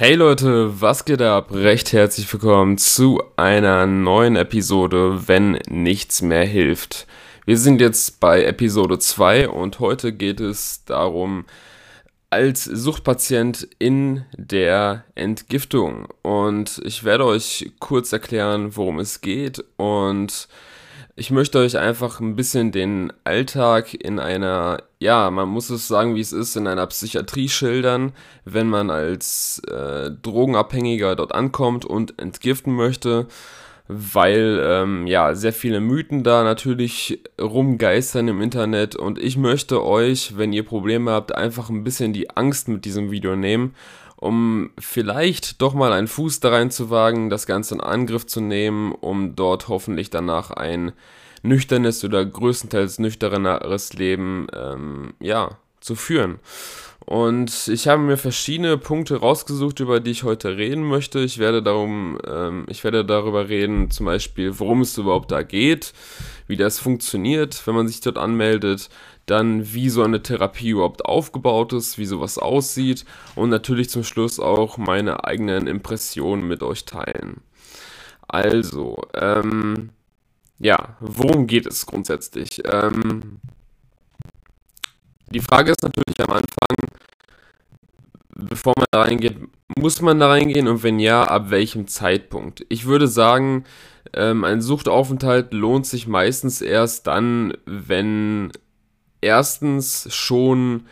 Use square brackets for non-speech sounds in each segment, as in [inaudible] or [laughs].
Hey Leute, was geht ab? Recht herzlich willkommen zu einer neuen Episode, wenn nichts mehr hilft. Wir sind jetzt bei Episode 2 und heute geht es darum, als Suchtpatient in der Entgiftung. Und ich werde euch kurz erklären, worum es geht und ich möchte euch einfach ein bisschen den Alltag in einer, ja, man muss es sagen, wie es ist, in einer Psychiatrie schildern, wenn man als äh, Drogenabhängiger dort ankommt und entgiften möchte, weil ähm, ja sehr viele Mythen da natürlich rumgeistern im Internet. Und ich möchte euch, wenn ihr Probleme habt, einfach ein bisschen die Angst mit diesem Video nehmen um vielleicht doch mal einen Fuß da rein zu wagen, das Ganze in Angriff zu nehmen, um dort hoffentlich danach ein nüchternes oder größtenteils nüchterneres Leben ähm, ja, zu führen. Und ich habe mir verschiedene Punkte rausgesucht, über die ich heute reden möchte. Ich werde darum, ähm, ich werde darüber reden, zum Beispiel, worum es überhaupt da geht, wie das funktioniert, wenn man sich dort anmeldet, dann wie so eine Therapie überhaupt aufgebaut ist, wie sowas aussieht und natürlich zum Schluss auch meine eigenen Impressionen mit euch teilen. Also, ähm, ja, worum geht es grundsätzlich? Ähm, die Frage ist natürlich am Anfang, bevor man da reingeht, muss man da reingehen und wenn ja, ab welchem Zeitpunkt? Ich würde sagen, ähm, ein Suchtaufenthalt lohnt sich meistens erst dann, wenn erstens schon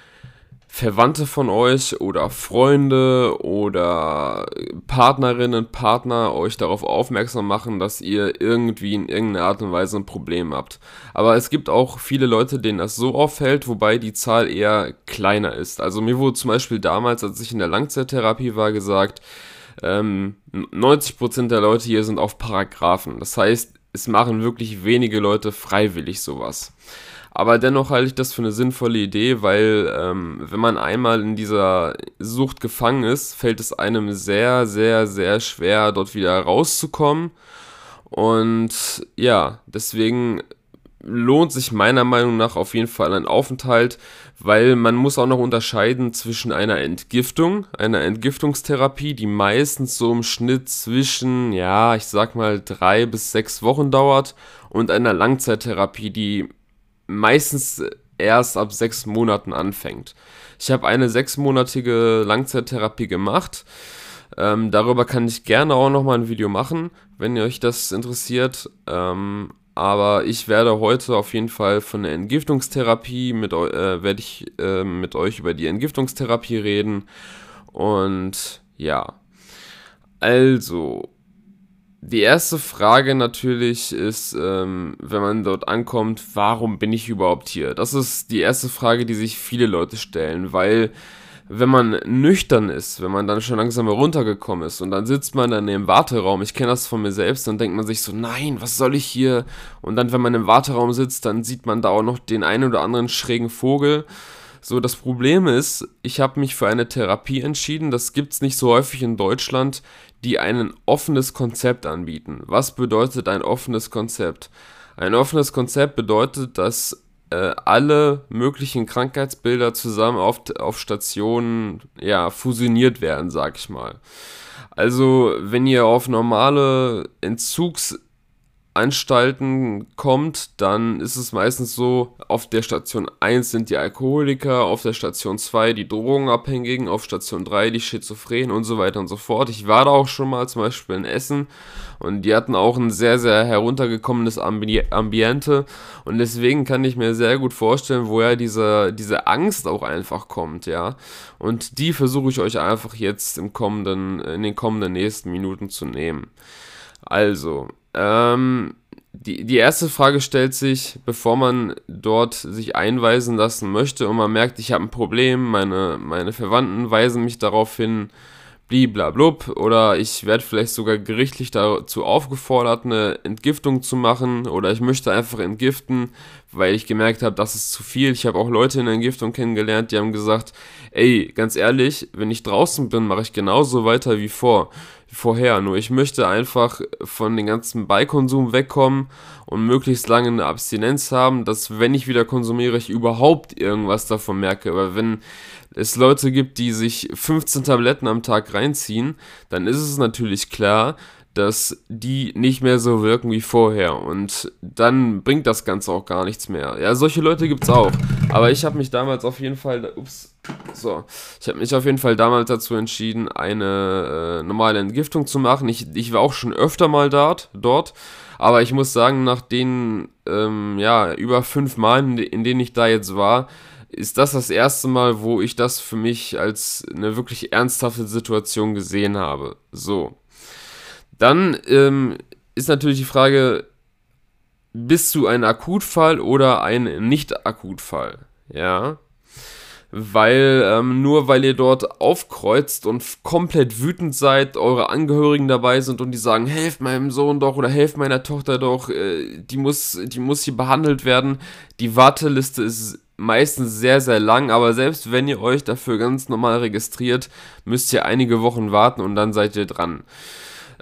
Verwandte von euch oder Freunde oder Partnerinnen, Partner euch darauf aufmerksam machen, dass ihr irgendwie in irgendeiner Art und Weise ein Problem habt. Aber es gibt auch viele Leute, denen das so auffällt, wobei die Zahl eher kleiner ist. Also mir wurde zum Beispiel damals, als ich in der Langzeittherapie war, gesagt, ähm, 90% der Leute hier sind auf Paragraphen. Das heißt, es machen wirklich wenige Leute freiwillig sowas. Aber dennoch halte ich das für eine sinnvolle Idee, weil ähm, wenn man einmal in dieser Sucht gefangen ist, fällt es einem sehr, sehr, sehr schwer, dort wieder rauszukommen. Und ja, deswegen lohnt sich meiner Meinung nach auf jeden Fall ein Aufenthalt, weil man muss auch noch unterscheiden zwischen einer Entgiftung, einer Entgiftungstherapie, die meistens so im Schnitt zwischen, ja, ich sag mal drei bis sechs Wochen dauert und einer Langzeittherapie, die meistens erst ab sechs Monaten anfängt. Ich habe eine sechsmonatige Langzeittherapie gemacht. Ähm, darüber kann ich gerne auch nochmal ein Video machen, wenn ihr euch das interessiert. Ähm, aber ich werde heute auf jeden Fall von der Entgiftungstherapie mit äh, werde ich äh, mit euch über die Entgiftungstherapie reden. Und ja. Also, die erste Frage natürlich ist, ähm, wenn man dort ankommt, warum bin ich überhaupt hier? Das ist die erste Frage, die sich viele Leute stellen, weil wenn man nüchtern ist, wenn man dann schon langsam heruntergekommen ist und dann sitzt man dann im Warteraum, ich kenne das von mir selbst, dann denkt man sich so, nein, was soll ich hier? Und dann, wenn man im Warteraum sitzt, dann sieht man da auch noch den einen oder anderen schrägen Vogel. So, das Problem ist, ich habe mich für eine Therapie entschieden, das gibt es nicht so häufig in Deutschland, die ein offenes Konzept anbieten. Was bedeutet ein offenes Konzept? Ein offenes Konzept bedeutet, dass äh, alle möglichen Krankheitsbilder zusammen auf, auf Stationen ja, fusioniert werden, sag ich mal. Also, wenn ihr auf normale Entzugs- Anstalten kommt, dann ist es meistens so, auf der Station 1 sind die Alkoholiker, auf der Station 2 die Drogenabhängigen, auf Station 3 die Schizophrenen und so weiter und so fort. Ich war da auch schon mal zum Beispiel in Essen und die hatten auch ein sehr, sehr heruntergekommenes Ambi Ambiente und deswegen kann ich mir sehr gut vorstellen, woher diese, diese Angst auch einfach kommt, ja. Und die versuche ich euch einfach jetzt im kommenden, in den kommenden nächsten Minuten zu nehmen. Also, ähm, die, die erste Frage stellt sich, bevor man dort sich einweisen lassen möchte und man merkt, ich habe ein Problem, meine, meine Verwandten weisen mich darauf hin, bliblablub, oder ich werde vielleicht sogar gerichtlich dazu aufgefordert, eine Entgiftung zu machen, oder ich möchte einfach entgiften, weil ich gemerkt habe, das ist zu viel. Ich habe auch Leute in der Entgiftung kennengelernt, die haben gesagt, ey, ganz ehrlich, wenn ich draußen bin, mache ich genauso weiter wie vor vorher. Nur ich möchte einfach von den ganzen Beikonsum wegkommen und möglichst lange eine Abstinenz haben, dass wenn ich wieder konsumiere, ich überhaupt irgendwas davon merke. Aber wenn es Leute gibt, die sich 15 Tabletten am Tag reinziehen, dann ist es natürlich klar, dass die nicht mehr so wirken wie vorher und dann bringt das Ganze auch gar nichts mehr. Ja, solche Leute gibt es auch, aber ich habe mich damals auf jeden Fall, ups, so, ich habe mich auf jeden Fall damals dazu entschieden, eine äh, normale Entgiftung zu machen. Ich, ich war auch schon öfter mal dort, dort, aber ich muss sagen, nach den, ähm, ja, über fünf Malen, in denen ich da jetzt war, ist das das erste Mal, wo ich das für mich als eine wirklich ernsthafte Situation gesehen habe. So. Dann ähm, ist natürlich die Frage, bist du ein Akutfall oder ein Nicht-Akutfall? Ja. Weil ähm, nur weil ihr dort aufkreuzt und komplett wütend seid, eure Angehörigen dabei sind und die sagen, helft meinem Sohn doch oder helft meiner Tochter doch, äh, die, muss, die muss hier behandelt werden. Die Warteliste ist meistens sehr, sehr lang, aber selbst wenn ihr euch dafür ganz normal registriert, müsst ihr einige Wochen warten und dann seid ihr dran.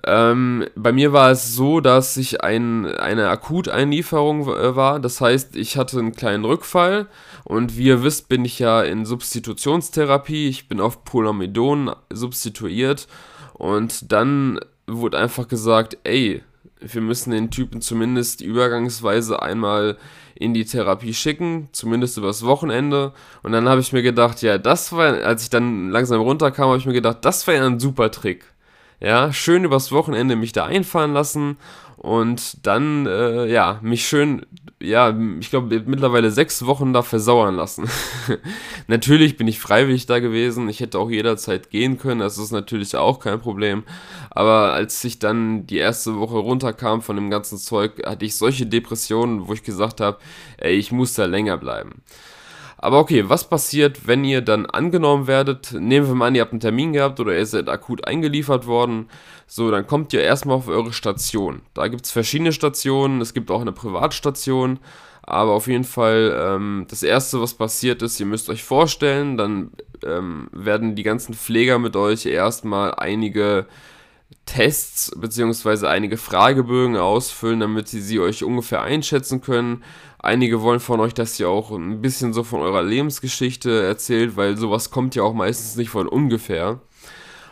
Ähm, bei mir war es so, dass ich ein, eine Akuteinlieferung äh, war. Das heißt, ich hatte einen kleinen Rückfall und wie ihr wisst, bin ich ja in Substitutionstherapie. Ich bin auf Polamidon substituiert und dann wurde einfach gesagt, ey, wir müssen den Typen zumindest übergangsweise einmal in die Therapie schicken, zumindest übers Wochenende. Und dann habe ich mir gedacht, ja, das war, als ich dann langsam runterkam, habe ich mir gedacht, das wäre ja ein super Trick. Ja, schön übers Wochenende mich da einfahren lassen und dann, äh, ja, mich schön, ja, ich glaube, mittlerweile sechs Wochen da versauern lassen. [laughs] natürlich bin ich freiwillig da gewesen, ich hätte auch jederzeit gehen können, das ist natürlich auch kein Problem. Aber als ich dann die erste Woche runterkam von dem ganzen Zeug, hatte ich solche Depressionen, wo ich gesagt habe, ey, ich muss da länger bleiben. Aber okay, was passiert, wenn ihr dann angenommen werdet? Nehmen wir mal an, ihr habt einen Termin gehabt oder ihr seid akut eingeliefert worden. So, dann kommt ihr erstmal auf eure Station. Da gibt es verschiedene Stationen, es gibt auch eine Privatstation. Aber auf jeden Fall, ähm, das Erste, was passiert ist, ihr müsst euch vorstellen, dann ähm, werden die ganzen Pfleger mit euch erstmal einige Tests bzw. einige Fragebögen ausfüllen, damit sie sie euch ungefähr einschätzen können. Einige wollen von euch, dass ihr auch ein bisschen so von eurer Lebensgeschichte erzählt, weil sowas kommt ja auch meistens nicht von ungefähr.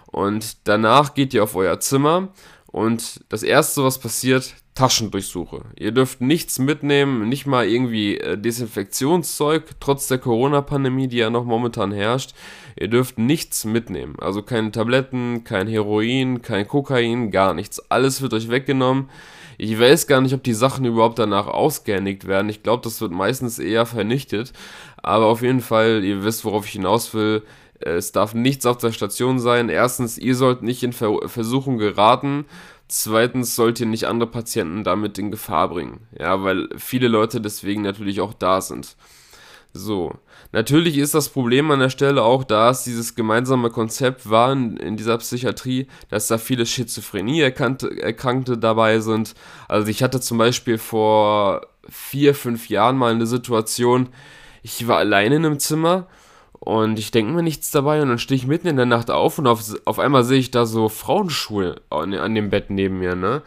Und danach geht ihr auf euer Zimmer und das erste, was passiert, Taschendurchsuche. Ihr dürft nichts mitnehmen, nicht mal irgendwie äh, Desinfektionszeug, trotz der Corona-Pandemie, die ja noch momentan herrscht. Ihr dürft nichts mitnehmen. Also keine Tabletten, kein Heroin, kein Kokain, gar nichts. Alles wird euch weggenommen. Ich weiß gar nicht, ob die Sachen überhaupt danach ausgehändigt werden. Ich glaube, das wird meistens eher vernichtet. Aber auf jeden Fall, ihr wisst, worauf ich hinaus will. Es darf nichts auf der Station sein. Erstens, ihr sollt nicht in Ver Versuchung geraten. Zweitens sollt ihr nicht andere Patienten damit in Gefahr bringen. Ja, weil viele Leute deswegen natürlich auch da sind. So. Natürlich ist das Problem an der Stelle auch, da es dieses gemeinsame Konzept war in, in dieser Psychiatrie, dass da viele Schizophrenie-Erkrankte dabei sind. Also ich hatte zum Beispiel vor vier, fünf Jahren mal eine Situation, ich war alleine in einem Zimmer und ich denke mir nichts dabei und dann stehe ich mitten in der Nacht auf und auf, auf einmal sehe ich da so Frauenschuhe an, an dem Bett neben mir, ne?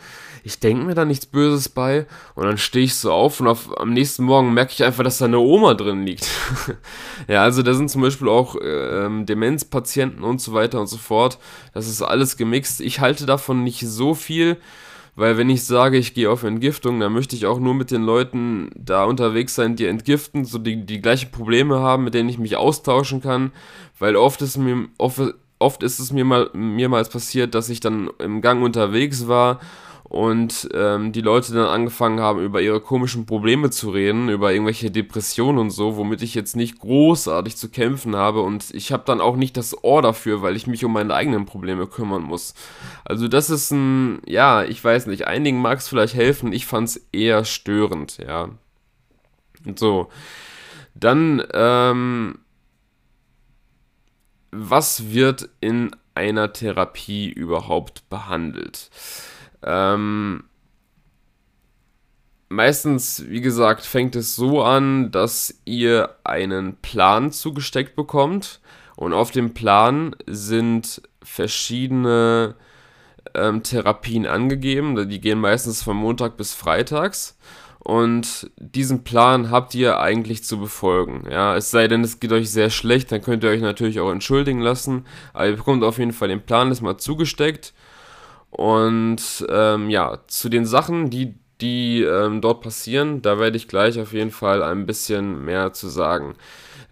Ich denke mir da nichts Böses bei und dann stehe ich so auf und auf, am nächsten Morgen merke ich einfach, dass da eine Oma drin liegt. [laughs] ja, also da sind zum Beispiel auch ähm, Demenzpatienten und so weiter und so fort. Das ist alles gemixt. Ich halte davon nicht so viel, weil wenn ich sage, ich gehe auf Entgiftung, dann möchte ich auch nur mit den Leuten da unterwegs sein, die entgiften, so die, die gleichen Probleme haben, mit denen ich mich austauschen kann, weil oft ist mir, oft, oft ist es mir mal, mehrmals passiert, dass ich dann im Gang unterwegs war und ähm, die Leute dann angefangen haben, über ihre komischen Probleme zu reden, über irgendwelche Depressionen und so, womit ich jetzt nicht großartig zu kämpfen habe und ich habe dann auch nicht das Ohr dafür, weil ich mich um meine eigenen Probleme kümmern muss. Also das ist ein, ja, ich weiß nicht, einigen mag es vielleicht helfen, ich fand es eher störend, ja. So. Dann, ähm, was wird in einer Therapie überhaupt behandelt? Ähm, meistens, wie gesagt, fängt es so an, dass ihr einen Plan zugesteckt bekommt und auf dem Plan sind verschiedene ähm, Therapien angegeben. Die gehen meistens von Montag bis Freitags. Und diesen Plan habt ihr eigentlich zu befolgen. Ja, es sei denn, es geht euch sehr schlecht, dann könnt ihr euch natürlich auch entschuldigen lassen. Aber ihr bekommt auf jeden Fall den Plan, ist mal zugesteckt. Und ähm, ja, zu den Sachen, die, die ähm, dort passieren, da werde ich gleich auf jeden Fall ein bisschen mehr zu sagen.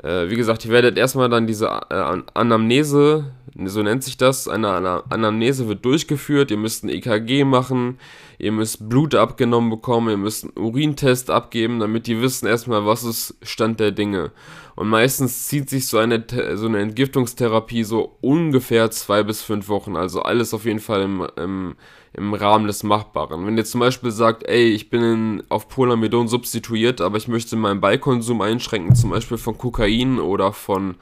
Äh, wie gesagt, ihr werdet erstmal dann diese äh, Anamnese, so nennt sich das, eine Anamnese wird durchgeführt, ihr müsst ein EKG machen, ihr müsst Blut abgenommen bekommen, ihr müsst einen Urintest abgeben, damit die wissen erstmal, was ist Stand der Dinge. Und meistens zieht sich so eine, so eine Entgiftungstherapie so ungefähr zwei bis fünf Wochen. Also alles auf jeden Fall im, im, im Rahmen des Machbaren. Wenn ihr zum Beispiel sagt, ey, ich bin in, auf Polamidon substituiert, aber ich möchte meinen Beikonsum einschränken, zum Beispiel von Kokain oder von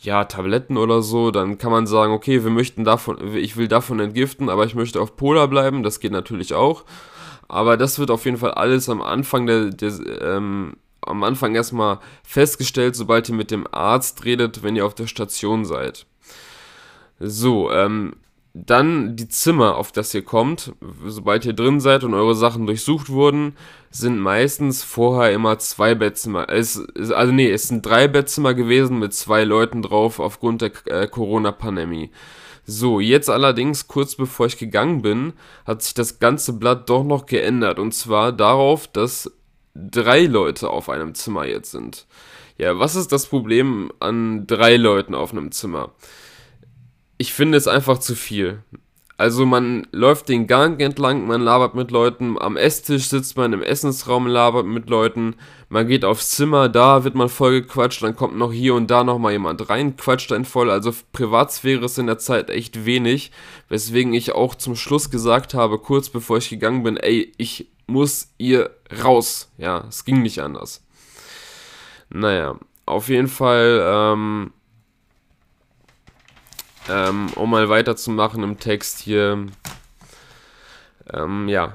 ja, Tabletten oder so, dann kann man sagen, okay, wir möchten davon, ich will davon entgiften, aber ich möchte auf Polar bleiben, das geht natürlich auch. Aber das wird auf jeden Fall alles am Anfang der, der ähm, am Anfang erstmal festgestellt, sobald ihr mit dem Arzt redet, wenn ihr auf der Station seid. So, ähm, dann die Zimmer, auf das ihr kommt, sobald ihr drin seid und eure Sachen durchsucht wurden, sind meistens vorher immer zwei Bettzimmer. Es, also nee, es sind drei Bettzimmer gewesen mit zwei Leuten drauf aufgrund der äh, Corona-Pandemie. So, jetzt allerdings, kurz bevor ich gegangen bin, hat sich das ganze Blatt doch noch geändert. Und zwar darauf, dass drei Leute auf einem Zimmer jetzt sind. Ja, was ist das Problem an drei Leuten auf einem Zimmer? Ich finde es einfach zu viel. Also man läuft den Gang entlang, man labert mit Leuten, am Esstisch sitzt man im Essensraum, labert mit Leuten, man geht aufs Zimmer, da wird man voll gequatscht, dann kommt noch hier und da nochmal jemand rein, quatscht einen voll, also Privatsphäre ist in der Zeit echt wenig, weswegen ich auch zum Schluss gesagt habe, kurz bevor ich gegangen bin, ey, ich muss ihr raus. Ja, es ging nicht anders. Naja, auf jeden Fall, ähm, ähm, um mal weiterzumachen im Text hier. Ähm, ja,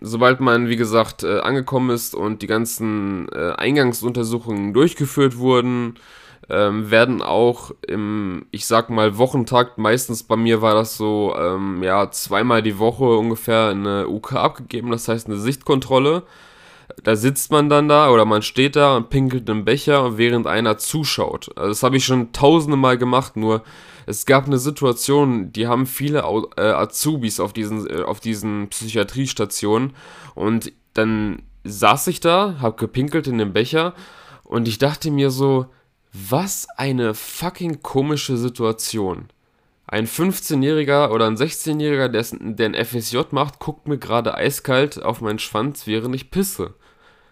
sobald man, wie gesagt, äh, angekommen ist und die ganzen äh, Eingangsuntersuchungen durchgeführt wurden, ähm, werden auch im, ich sag mal, Wochentakt, meistens bei mir war das so, ähm, ja, zweimal die Woche ungefähr eine UK abgegeben, das heißt eine Sichtkontrolle. Da sitzt man dann da oder man steht da und pinkelt einen Becher, während einer zuschaut. Also das habe ich schon tausende Mal gemacht, nur es gab eine Situation, die haben viele äh, Azubis auf diesen, äh, auf diesen Psychiatriestationen und dann saß ich da, hab gepinkelt in den Becher und ich dachte mir so, was eine fucking komische Situation. Ein 15-Jähriger oder ein 16-Jähriger, der, ein FSJ macht, guckt mir gerade eiskalt auf meinen Schwanz, während ich pisse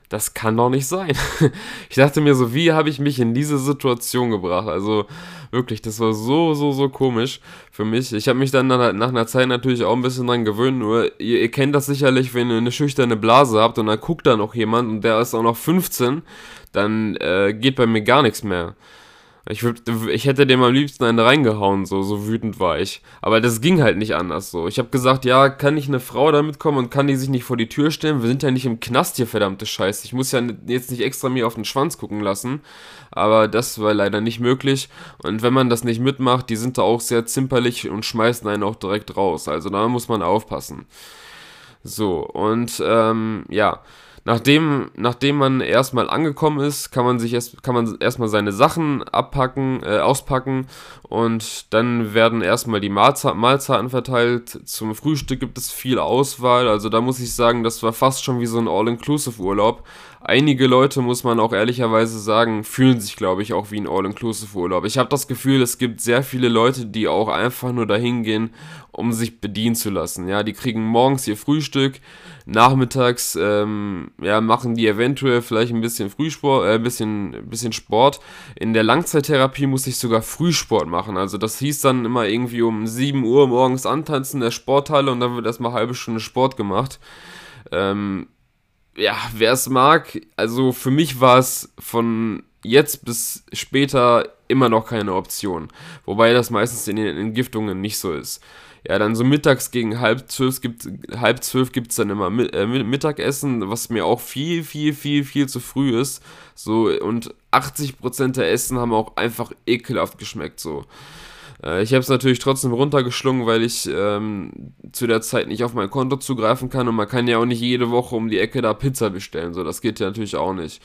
das kann doch nicht sein. [laughs] Ich dachte mir so, wie habe ich mich in diese Situation gebracht? Also wirklich, das war so, so, so komisch für mich. Ich habe mich dann nach, nach, einer Zeit natürlich auch ein bisschen dran gewöhnt, nur ihr, ihr, kennt das sicherlich, wenn ihr eine schüchterne Blase habt und dann guckt da noch jemand und der ist auch noch 15, dann äh, geht bei mir gar nichts mehr. Ich, ich hätte dem am liebsten einen reingehauen, so, so wütend war ich. Aber das ging halt nicht anders so. Ich habe gesagt, ja, kann nicht eine Frau da mitkommen und kann die sich nicht vor die Tür stellen? Wir sind ja nicht im Knast hier, verdammte Scheiße. Ich muss ja jetzt nicht extra mir auf den Schwanz gucken lassen. Aber das war leider nicht möglich. Und wenn man das nicht mitmacht, die sind da auch sehr zimperlich und schmeißen einen auch direkt raus. Also da muss man aufpassen. So, und ähm, ja. Nachdem, nachdem man erstmal angekommen ist, kann man sich erst, kann man erstmal seine Sachen abpacken, äh, auspacken und dann werden erstmal die Mahlzeiten verteilt. Zum Frühstück gibt es viel Auswahl, also da muss ich sagen, das war fast schon wie so ein All-Inclusive-Urlaub. Einige Leute, muss man auch ehrlicherweise sagen, fühlen sich, glaube ich, auch wie ein All-Inclusive-Urlaub. Ich habe das Gefühl, es gibt sehr viele Leute, die auch einfach nur dahin gehen, um sich bedienen zu lassen. Ja, die kriegen morgens ihr Frühstück, nachmittags ähm, ja, machen die eventuell vielleicht ein bisschen Frühsport, äh, ein bisschen, bisschen Sport. In der Langzeittherapie muss ich sogar Frühsport machen. Also das hieß dann immer irgendwie um 7 Uhr morgens antanzen in der Sporthalle und dann wird erstmal halbe Stunde Sport gemacht. Ähm, ja, wer es mag, also für mich war es von jetzt bis später immer noch keine Option. Wobei das meistens in den Entgiftungen nicht so ist. Ja, dann so mittags gegen halb zwölf gibt halb zwölf gibt's dann immer äh, Mittagessen, was mir auch viel, viel, viel, viel zu früh ist. So, und 80% der Essen haben auch einfach ekelhaft geschmeckt. So. Äh, ich habe es natürlich trotzdem runtergeschlungen, weil ich ähm, zu der Zeit nicht auf mein Konto zugreifen kann und man kann ja auch nicht jede Woche um die Ecke da Pizza bestellen. So, das geht ja natürlich auch nicht.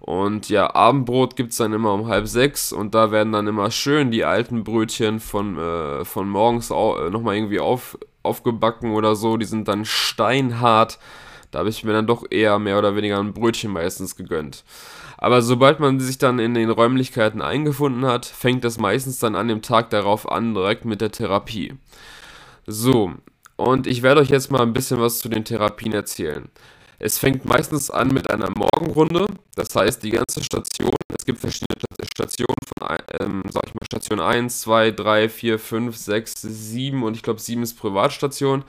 Und ja, Abendbrot gibt es dann immer um halb sechs und da werden dann immer schön die alten Brötchen von, äh, von morgens äh, nochmal irgendwie auf, aufgebacken oder so. Die sind dann steinhart. Da habe ich mir dann doch eher mehr oder weniger ein Brötchen meistens gegönnt. Aber sobald man sich dann in den Räumlichkeiten eingefunden hat, fängt das meistens dann an dem Tag darauf an, direkt mit der Therapie. So, und ich werde euch jetzt mal ein bisschen was zu den Therapien erzählen. Es fängt meistens an mit einer Morgenrunde, das heißt die ganze Station, es gibt verschiedene Stationen von, ähm, sag ich mal, Station 1, 2, 3, 4, 5, 6, 7 und ich glaube 7 ist Privatstation,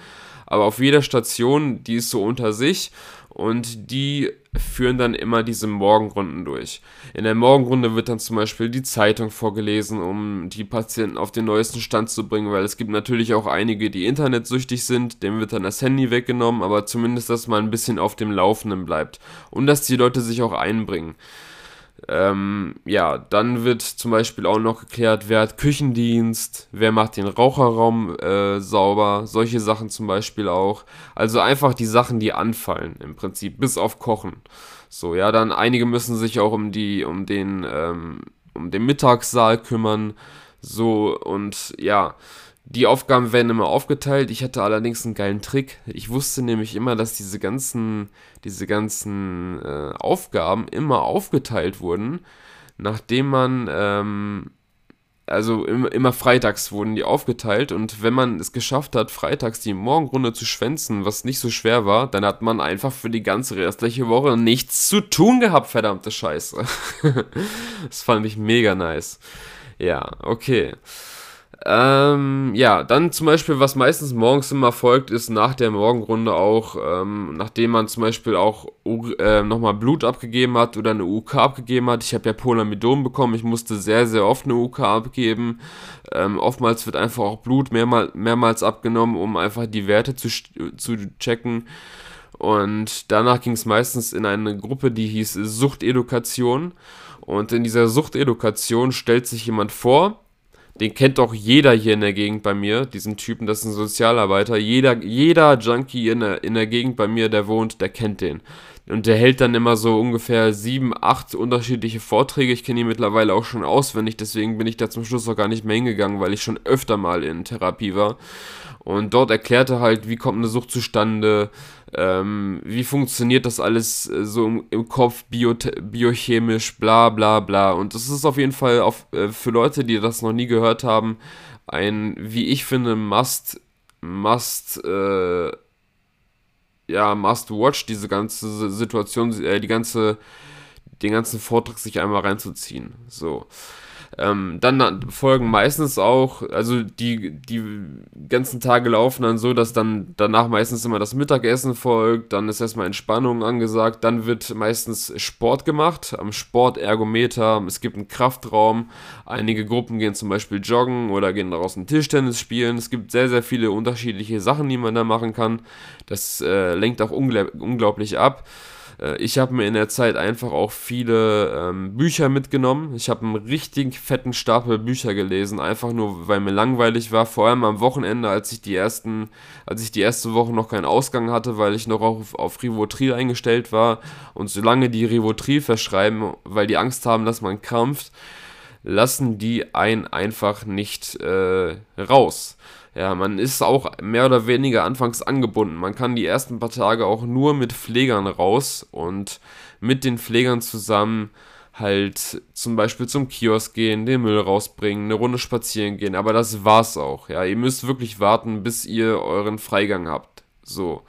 aber auf jeder Station, die ist so unter sich und die führen dann immer diese Morgenrunden durch. In der Morgenrunde wird dann zum Beispiel die Zeitung vorgelesen, um die Patienten auf den neuesten Stand zu bringen, weil es gibt natürlich auch einige, die internetsüchtig sind, dem wird dann das Handy weggenommen, aber zumindest, dass man ein bisschen auf dem Laufenden bleibt und dass die Leute sich auch einbringen. Ähm, ja, dann wird zum Beispiel auch noch geklärt, wer hat Küchendienst, wer macht den Raucherraum äh, sauber, solche Sachen zum Beispiel auch. Also einfach die Sachen, die anfallen im Prinzip, bis auf Kochen. So, ja, dann einige müssen sich auch um die, um den, ähm, um den Mittagssaal kümmern. So, und ja, die Aufgaben werden immer aufgeteilt. Ich hatte allerdings einen geilen Trick. Ich wusste nämlich immer, dass diese ganzen, diese ganzen äh, Aufgaben immer aufgeteilt wurden, nachdem man, ähm, also immer, immer freitags wurden die aufgeteilt und wenn man es geschafft hat, freitags die Morgenrunde zu schwänzen, was nicht so schwer war, dann hat man einfach für die ganze restliche Woche nichts zu tun gehabt, verdammte Scheiße. [laughs] das fand ich mega nice. Ja, okay. Ähm, ja, dann zum Beispiel, was meistens morgens immer folgt, ist nach der Morgenrunde auch, ähm, nachdem man zum Beispiel auch äh, nochmal Blut abgegeben hat oder eine UK abgegeben hat. Ich habe ja Polamidon bekommen, ich musste sehr, sehr oft eine UK abgeben. Ähm, oftmals wird einfach auch Blut mehrmal, mehrmals abgenommen, um einfach die Werte zu, zu checken. Und danach ging es meistens in eine Gruppe, die hieß Suchtedukation. Und in dieser Suchtedukation stellt sich jemand vor, den kennt doch jeder hier in der Gegend bei mir, diesen Typen, das ist ein Sozialarbeiter. Jeder, jeder Junkie in der, in der Gegend bei mir, der wohnt, der kennt den. Und der hält dann immer so ungefähr sieben, acht unterschiedliche Vorträge. Ich kenne ihn mittlerweile auch schon auswendig, deswegen bin ich da zum Schluss auch gar nicht mehr hingegangen, weil ich schon öfter mal in Therapie war. Und dort erklärte halt, wie kommt eine Sucht zustande, ähm, wie funktioniert das alles äh, so im, im Kopf, bio, biochemisch, bla bla bla. Und das ist auf jeden Fall auf, äh, für Leute, die das noch nie gehört haben, ein, wie ich finde, must, must, äh, ja, must watch, diese ganze Situation, äh, die ganze, den ganzen Vortrag sich einmal reinzuziehen. So. Ähm, dann folgen meistens auch, also die, die ganzen Tage laufen dann so, dass dann danach meistens immer das Mittagessen folgt, dann ist erstmal Entspannung angesagt, dann wird meistens Sport gemacht, am Sportergometer, es gibt einen Kraftraum, einige Gruppen gehen zum Beispiel joggen oder gehen draußen Tischtennis spielen, es gibt sehr, sehr viele unterschiedliche Sachen, die man da machen kann, das äh, lenkt auch unglaublich ab. Äh, ich habe mir in der Zeit einfach auch viele ähm, Bücher mitgenommen. Ich habe einen richtig fetten Stapel Bücher gelesen, einfach nur weil mir langweilig war. Vor allem am Wochenende, als ich die ersten, als ich die erste Woche noch keinen Ausgang hatte, weil ich noch auf, auf Rivotril eingestellt war. Und solange die Rivotril verschreiben, weil die Angst haben, dass man krampft, lassen die einen einfach nicht äh, raus. Ja, man ist auch mehr oder weniger anfangs angebunden. Man kann die ersten paar Tage auch nur mit Pflegern raus und mit den Pflegern zusammen halt zum Beispiel zum Kiosk gehen, den Müll rausbringen, eine Runde spazieren gehen. Aber das war's auch. Ja, ihr müsst wirklich warten, bis ihr euren Freigang habt. So.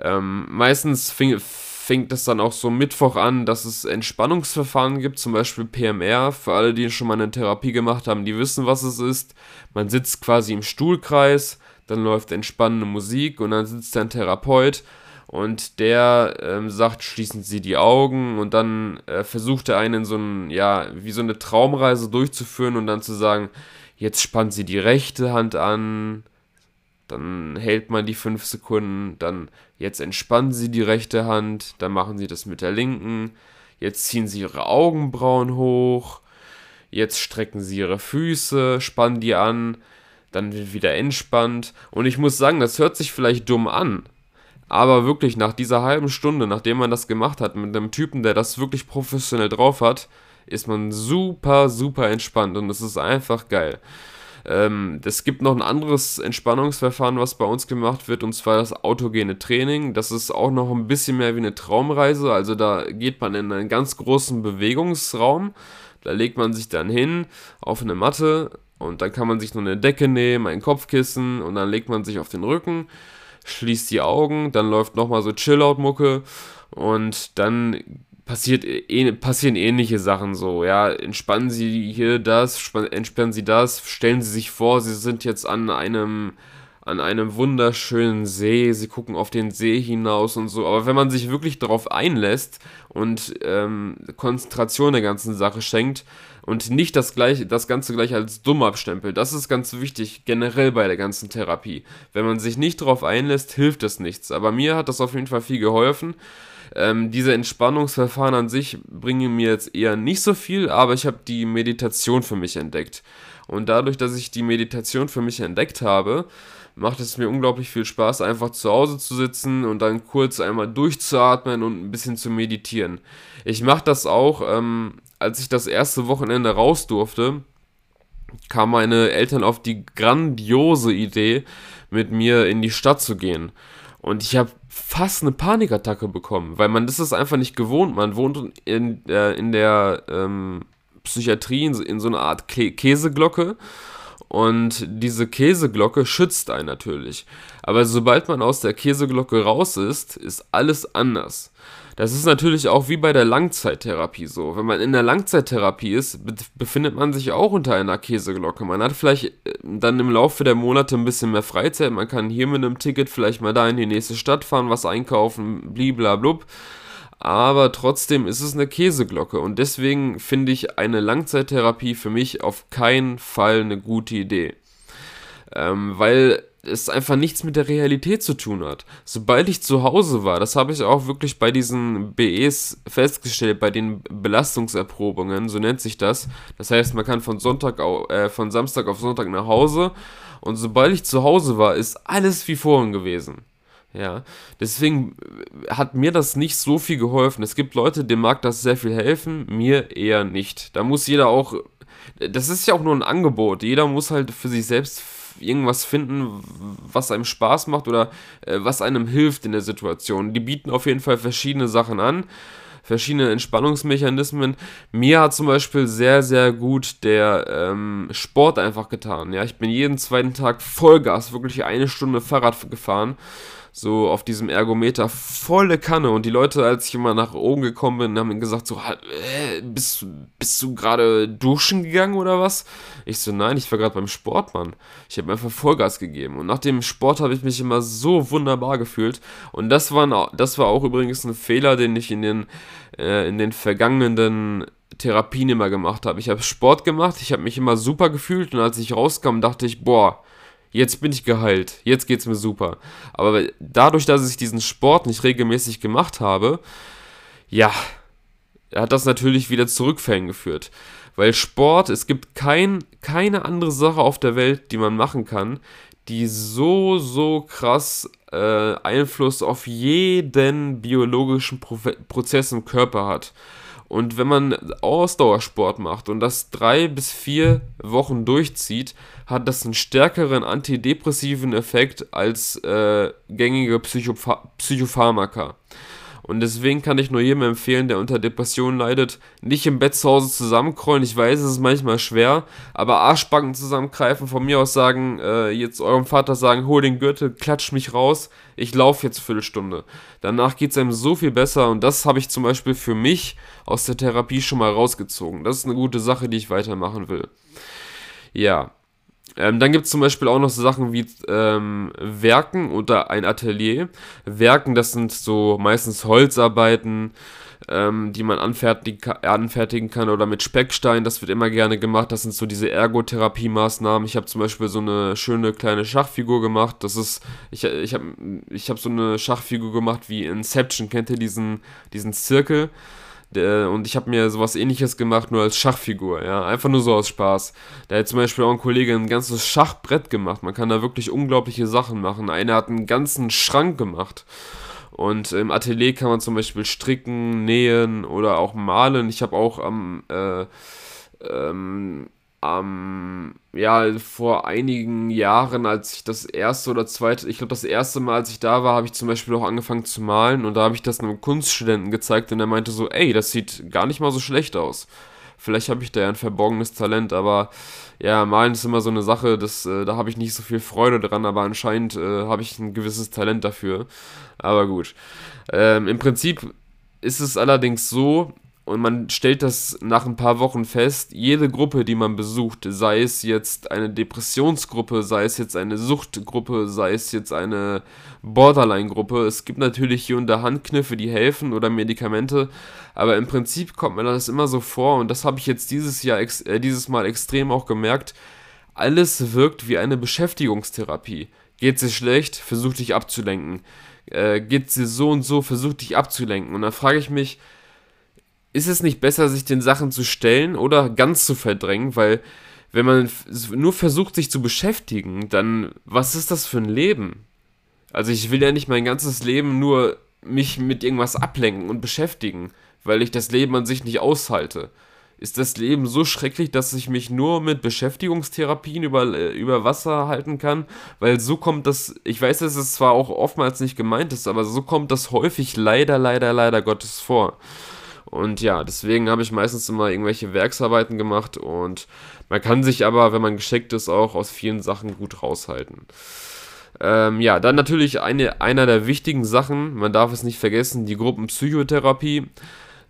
Ähm, meistens fing, fängt es dann auch so Mittwoch an, dass es Entspannungsverfahren gibt, zum Beispiel PMR. Für alle, die schon mal eine Therapie gemacht haben, die wissen, was es ist. Man sitzt quasi im Stuhlkreis, dann läuft entspannende Musik und dann sitzt ein Therapeut und der ähm, sagt, schließen Sie die Augen und dann äh, versucht er einen so ein, ja, wie so eine Traumreise durchzuführen und dann zu sagen, jetzt spannen Sie die rechte Hand an, dann hält man die 5 Sekunden, dann jetzt entspannen Sie die rechte Hand, dann machen Sie das mit der linken, jetzt ziehen Sie Ihre Augenbrauen hoch, jetzt strecken sie ihre Füße, spannen die an, dann wird wieder entspannt. Und ich muss sagen, das hört sich vielleicht dumm an. Aber wirklich nach dieser halben Stunde, nachdem man das gemacht hat, mit einem Typen, der das wirklich professionell drauf hat, ist man super, super entspannt und es ist einfach geil. Ähm, es gibt noch ein anderes Entspannungsverfahren, was bei uns gemacht wird, und zwar das autogene Training. Das ist auch noch ein bisschen mehr wie eine Traumreise. Also da geht man in einen ganz großen Bewegungsraum. Da legt man sich dann hin auf eine Matte und dann kann man sich nur eine Decke nehmen, ein Kopfkissen und dann legt man sich auf den Rücken, schließt die Augen, dann läuft nochmal so Chill-Out-Mucke und dann passiert, eh, passieren ähnliche Sachen so, ja, entspannen Sie hier das, entspannen Sie das, stellen Sie sich vor, Sie sind jetzt an einem, an einem wunderschönen See, Sie gucken auf den See hinaus und so, aber wenn man sich wirklich darauf einlässt und ähm, Konzentration der ganzen Sache schenkt und nicht das, gleich, das Ganze gleich als dumm abstempelt, das ist ganz wichtig, generell bei der ganzen Therapie. Wenn man sich nicht darauf einlässt, hilft es nichts, aber mir hat das auf jeden Fall viel geholfen ähm, diese Entspannungsverfahren an sich bringen mir jetzt eher nicht so viel, aber ich habe die Meditation für mich entdeckt. Und dadurch, dass ich die Meditation für mich entdeckt habe, macht es mir unglaublich viel Spaß, einfach zu Hause zu sitzen und dann kurz einmal durchzuatmen und ein bisschen zu meditieren. Ich mache das auch, ähm, als ich das erste Wochenende raus durfte, kamen meine Eltern auf die grandiose Idee, mit mir in die Stadt zu gehen. Und ich habe fast eine Panikattacke bekommen, weil man das ist einfach nicht gewohnt. Man wohnt in, äh, in der ähm, Psychiatrie in, in, so einer Art Kä Käseglocke und diese Käseglocke schützt einen natürlich. Aber sobald man aus der Käseglocke raus ist, ist alles anders. Das ist natürlich auch wie bei der Langzeittherapie so. Wenn man in der Langzeittherapie ist, befindet man sich auch unter einer Käseglocke. Man hat vielleicht äh, dann im Laufe der Monate ein bisschen mehr Freizeit. Man kann hier mit einem Ticket vielleicht mal da in die nächste Stadt fahren, was einkaufen, bliblablub. Aber trotzdem ist es eine Käseglocke und deswegen finde ich eine Langzeittherapie für mich auf keinen Fall eine gute Idee. Ähm, weil es einfach nichts mit der Realität zu tun hat. Sobald ich zu Hause war, das habe ich auch wirklich bei diesen BEs festgestellt, bei den Belastungserprobungen, so nennt sich das. Das heißt, man kann von Sonntag auf, äh, von Samstag auf Sonntag nach Hause und sobald ich zu Hause war, ist alles wie vorhin gewesen. Ja, deswegen hat mir das nicht so viel geholfen. Es gibt Leute, denen mag das sehr viel helfen, mir eher nicht. Da muss jeder auch, das ist ja auch nur ein Angebot. Jeder muss halt für sich selbst irgendwas finden, was einem Spaß macht oder äh, was einem hilft in der Situation. Die bieten auf jeden Fall verschiedene Sachen an, verschiedene Entspannungsmechanismen. Mir hat zum Beispiel sehr, sehr gut der ähm, Sport einfach getan. Ja, ich bin jeden zweiten Tag Vollgas, wirklich eine Stunde Fahrrad gefahren so auf diesem Ergometer volle Kanne und die Leute, als ich immer nach oben gekommen bin, haben gesagt so, äh, bist, bist du gerade duschen gegangen oder was? Ich so, nein, ich war gerade beim Sport, Mann. Ich habe einfach Vollgas gegeben und nach dem Sport habe ich mich immer so wunderbar gefühlt und das war, das war auch übrigens ein Fehler, den ich in den, äh, in den vergangenen Therapien immer gemacht habe. Ich habe Sport gemacht, ich habe mich immer super gefühlt und als ich rauskam, dachte ich, boah, jetzt bin ich geheilt, jetzt geht's mir super. Aber dadurch, dass ich diesen Sport nicht regelmäßig gemacht habe, ja, hat das natürlich wieder zu geführt. Weil Sport, es gibt kein, keine andere Sache auf der Welt, die man machen kann, die so, so krass äh, Einfluss auf jeden biologischen Pro Prozess im Körper hat. Und wenn man Ausdauersport macht und das drei bis vier Wochen durchzieht, hat das einen stärkeren antidepressiven Effekt als äh, gängige Psychopha Psychopharmaka. Und deswegen kann ich nur jedem empfehlen, der unter Depressionen leidet, nicht im Bett zu Hause zusammenkrollen. Ich weiß, es ist manchmal schwer, aber Arschbacken zusammengreifen, von mir aus sagen, äh, jetzt eurem Vater sagen, hol den Gürtel, klatsch mich raus, ich laufe jetzt Viertelstunde. Danach geht es einem so viel besser und das habe ich zum Beispiel für mich aus der Therapie schon mal rausgezogen. Das ist eine gute Sache, die ich weitermachen will. Ja, ähm, dann gibt es zum Beispiel auch noch so Sachen wie ähm, Werken oder ein Atelier. Werken, das sind so meistens Holzarbeiten, ähm, die man anfertigen, anfertigen kann oder mit Speckstein. Das wird immer gerne gemacht. Das sind so diese Ergotherapie-Maßnahmen. Ich habe zum Beispiel so eine schöne kleine Schachfigur gemacht. Das ist, ich, ich habe ich hab so eine Schachfigur gemacht wie Inception. Kennt ihr diesen, diesen Zirkel? Und ich habe mir sowas ähnliches gemacht, nur als Schachfigur, ja, einfach nur so aus Spaß. Da hat zum Beispiel auch ein Kollege ein ganzes Schachbrett gemacht. Man kann da wirklich unglaubliche Sachen machen. Einer hat einen ganzen Schrank gemacht. Und im Atelier kann man zum Beispiel stricken, nähen oder auch malen. Ich habe auch am, äh, ähm, am, ja, vor einigen Jahren, als ich das erste oder zweite, ich glaube das erste Mal, als ich da war, habe ich zum Beispiel auch angefangen zu malen und da habe ich das einem Kunststudenten gezeigt und er meinte so, ey, das sieht gar nicht mal so schlecht aus. Vielleicht habe ich da ja ein verborgenes Talent, aber ja, malen ist immer so eine Sache, das, äh, da habe ich nicht so viel Freude dran, aber anscheinend äh, habe ich ein gewisses Talent dafür. Aber gut. Ähm, Im Prinzip ist es allerdings so, und man stellt das nach ein paar Wochen fest, jede Gruppe, die man besucht, sei es jetzt eine Depressionsgruppe, sei es jetzt eine Suchtgruppe, sei es jetzt eine Borderline-Gruppe, es gibt natürlich hier und da Handkniffe, die helfen oder Medikamente, aber im Prinzip kommt mir das immer so vor und das habe ich jetzt dieses Jahr, äh, dieses Mal extrem auch gemerkt, alles wirkt wie eine Beschäftigungstherapie. Geht es schlecht, versuch dich abzulenken. Äh, geht es so und so, versuch dich abzulenken. Und dann frage ich mich, ist es nicht besser, sich den Sachen zu stellen oder ganz zu verdrängen? Weil, wenn man nur versucht, sich zu beschäftigen, dann, was ist das für ein Leben? Also, ich will ja nicht mein ganzes Leben nur mich mit irgendwas ablenken und beschäftigen, weil ich das Leben an sich nicht aushalte. Ist das Leben so schrecklich, dass ich mich nur mit Beschäftigungstherapien über, äh, über Wasser halten kann? Weil so kommt das, ich weiß, dass es zwar auch oftmals nicht gemeint ist, aber so kommt das häufig leider, leider, leider Gottes vor. Und ja, deswegen habe ich meistens immer irgendwelche Werksarbeiten gemacht und man kann sich aber, wenn man geschickt ist, auch aus vielen Sachen gut raushalten. Ähm, ja, dann natürlich eine, einer der wichtigen Sachen, man darf es nicht vergessen, die Gruppenpsychotherapie.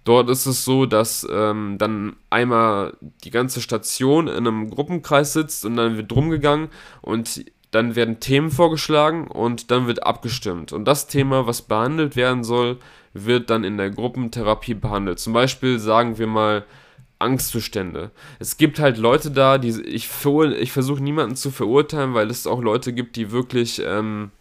Dort ist es so, dass ähm, dann einmal die ganze Station in einem Gruppenkreis sitzt und dann wird drum gegangen und dann werden Themen vorgeschlagen und dann wird abgestimmt. Und das Thema, was behandelt werden soll, wird dann in der Gruppentherapie behandelt. Zum Beispiel sagen wir mal Angstzustände. Es gibt halt Leute da, die ich, ich versuche niemanden zu verurteilen, weil es auch Leute gibt, die wirklich, ähm,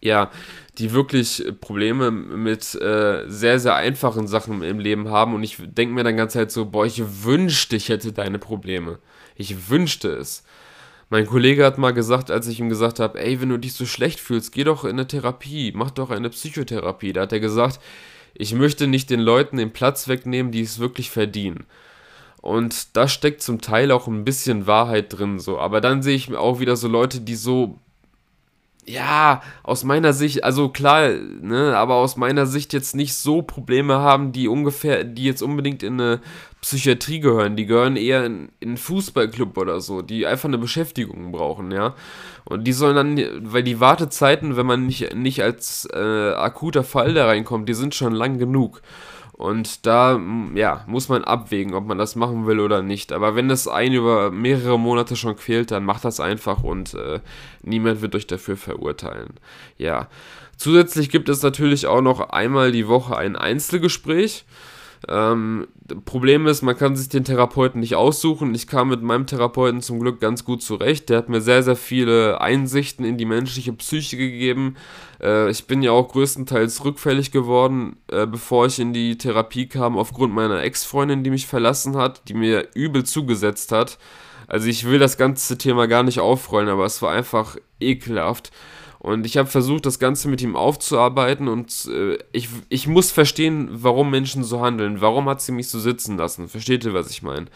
ja, die wirklich Probleme mit äh, sehr, sehr einfachen Sachen im Leben haben. Und ich denke mir dann ganz halt so, boah, ich wünschte, ich hätte deine Probleme. Ich wünschte es. Mein Kollege hat mal gesagt, als ich ihm gesagt habe, ey, wenn du dich so schlecht fühlst, geh doch in eine Therapie, mach doch eine Psychotherapie. Da hat er gesagt, ich möchte nicht den Leuten den Platz wegnehmen, die es wirklich verdienen. Und da steckt zum Teil auch ein bisschen Wahrheit drin, so. Aber dann sehe ich auch wieder so Leute, die so ja, aus meiner Sicht, also klar, ne, aber aus meiner Sicht jetzt nicht so Probleme haben, die ungefähr, die jetzt unbedingt in eine Psychiatrie gehören. Die gehören eher in, in einen Fußballclub oder so, die einfach eine Beschäftigung brauchen, ja. Und die sollen dann, weil die Wartezeiten, wenn man nicht, nicht als äh, akuter Fall da reinkommt, die sind schon lang genug. Und da, ja, muss man abwägen, ob man das machen will oder nicht. Aber wenn das einen über mehrere Monate schon quält, dann macht das einfach und äh, niemand wird euch dafür verurteilen. Ja. Zusätzlich gibt es natürlich auch noch einmal die Woche ein Einzelgespräch. Ähm, Problem ist, man kann sich den Therapeuten nicht aussuchen. Ich kam mit meinem Therapeuten zum Glück ganz gut zurecht. Der hat mir sehr, sehr viele Einsichten in die menschliche Psyche gegeben. Äh, ich bin ja auch größtenteils rückfällig geworden, äh, bevor ich in die Therapie kam, aufgrund meiner Ex-Freundin, die mich verlassen hat, die mir übel zugesetzt hat. Also ich will das ganze Thema gar nicht aufrollen, aber es war einfach ekelhaft. Und ich habe versucht, das Ganze mit ihm aufzuarbeiten und äh, ich, ich muss verstehen, warum Menschen so handeln. Warum hat sie mich so sitzen lassen? Versteht ihr, was ich meine?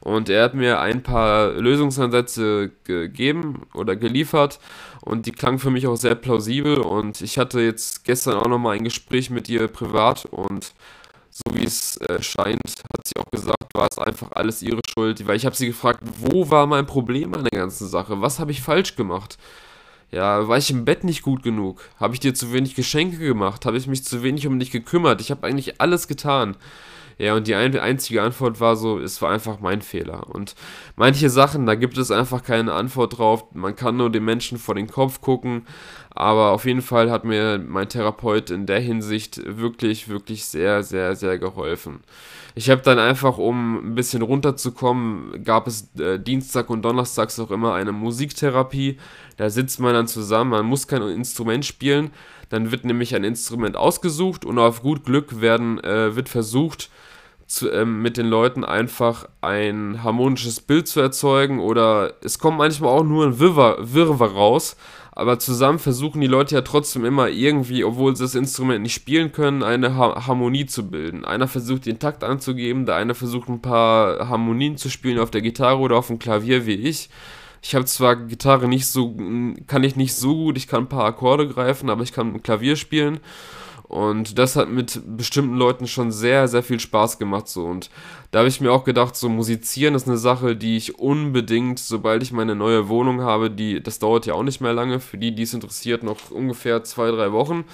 Und er hat mir ein paar Lösungsansätze gegeben oder geliefert und die klangen für mich auch sehr plausibel. Und ich hatte jetzt gestern auch nochmal ein Gespräch mit ihr privat und so wie es äh, scheint, hat sie auch gesagt, war es einfach alles ihre Schuld. Weil ich habe sie gefragt, wo war mein Problem an der ganzen Sache? Was habe ich falsch gemacht? Ja, war ich im Bett nicht gut genug? Habe ich dir zu wenig Geschenke gemacht? Habe ich mich zu wenig um dich gekümmert? Ich habe eigentlich alles getan. Ja, und die ein einzige Antwort war so, es war einfach mein Fehler. Und manche Sachen, da gibt es einfach keine Antwort drauf. Man kann nur den Menschen vor den Kopf gucken. Aber auf jeden Fall hat mir mein Therapeut in der Hinsicht wirklich, wirklich sehr, sehr, sehr geholfen. Ich habe dann einfach, um ein bisschen runterzukommen, gab es äh, Dienstag und Donnerstags auch immer eine Musiktherapie. Da sitzt man dann zusammen, man muss kein Instrument spielen. Dann wird nämlich ein Instrument ausgesucht und auf gut Glück werden, äh, wird versucht, zu, ähm, mit den Leuten einfach ein harmonisches Bild zu erzeugen oder es kommt manchmal auch nur ein Wirrwarr, raus, aber zusammen versuchen die Leute ja trotzdem immer irgendwie, obwohl sie das Instrument nicht spielen können, eine ha Harmonie zu bilden. Einer versucht den Takt anzugeben, der eine versucht ein paar Harmonien zu spielen auf der Gitarre oder auf dem Klavier wie ich. Ich habe zwar Gitarre nicht so, kann ich nicht so gut, ich kann ein paar Akkorde greifen, aber ich kann Klavier spielen. Und das hat mit bestimmten Leuten schon sehr, sehr viel Spaß gemacht. So. Und da habe ich mir auch gedacht, so musizieren ist eine Sache, die ich unbedingt, sobald ich meine neue Wohnung habe, die, das dauert ja auch nicht mehr lange, für die, die es interessiert, noch ungefähr zwei, drei Wochen.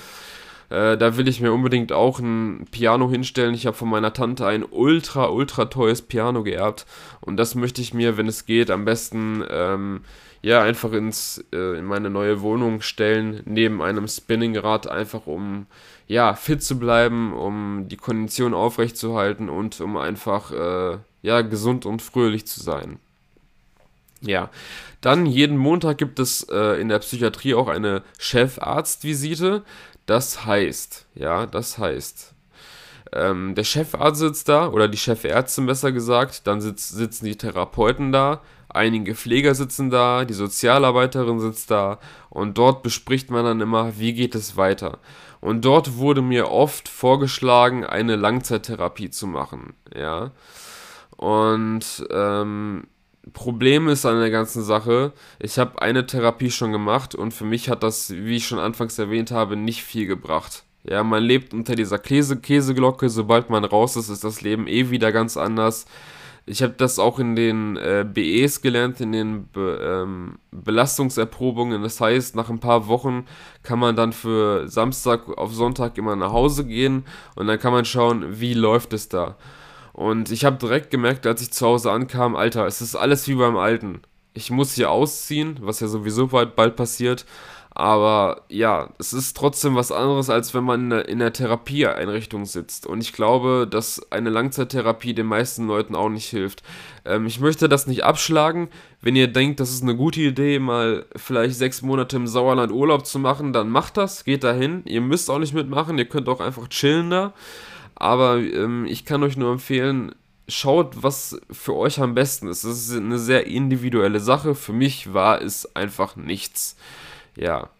Äh, da will ich mir unbedingt auch ein Piano hinstellen. Ich habe von meiner Tante ein ultra, ultra teures Piano geerbt. Und das möchte ich mir, wenn es geht, am besten ähm, ja einfach ins, äh, in meine neue Wohnung stellen, neben einem Spinningrad, einfach um ja, fit zu bleiben, um die Kondition aufrechtzuerhalten und um einfach äh, ja, gesund und fröhlich zu sein. Ja, dann jeden Montag gibt es äh, in der Psychiatrie auch eine Chefarztvisite. Das heißt, ja, das heißt, ähm, der Chefarzt sitzt da oder die Chefärztin besser gesagt, dann sitz, sitzen die Therapeuten da, einige Pfleger sitzen da, die Sozialarbeiterin sitzt da und dort bespricht man dann immer, wie geht es weiter. Und dort wurde mir oft vorgeschlagen, eine Langzeittherapie zu machen, ja. Und ähm, Problem ist an der ganzen Sache, ich habe eine Therapie schon gemacht und für mich hat das, wie ich schon anfangs erwähnt habe, nicht viel gebracht. Ja, man lebt unter dieser Käse Käseglocke, sobald man raus ist, ist das Leben eh wieder ganz anders. Ich habe das auch in den äh, BEs gelernt, in den Be ähm, Belastungserprobungen. Das heißt, nach ein paar Wochen kann man dann für Samstag auf Sonntag immer nach Hause gehen und dann kann man schauen, wie läuft es da. Und ich habe direkt gemerkt, als ich zu Hause ankam, Alter, es ist alles wie beim Alten. Ich muss hier ausziehen, was ja sowieso bald, bald passiert. Aber ja, es ist trotzdem was anderes, als wenn man in der Therapieeinrichtung sitzt. Und ich glaube, dass eine Langzeittherapie den meisten Leuten auch nicht hilft. Ähm, ich möchte das nicht abschlagen. Wenn ihr denkt, das ist eine gute Idee, mal vielleicht sechs Monate im Sauerland Urlaub zu machen, dann macht das, geht dahin. Ihr müsst auch nicht mitmachen, ihr könnt auch einfach chillen da. Aber ähm, ich kann euch nur empfehlen, schaut, was für euch am besten ist. Das ist eine sehr individuelle Sache. Für mich war es einfach nichts. Ja.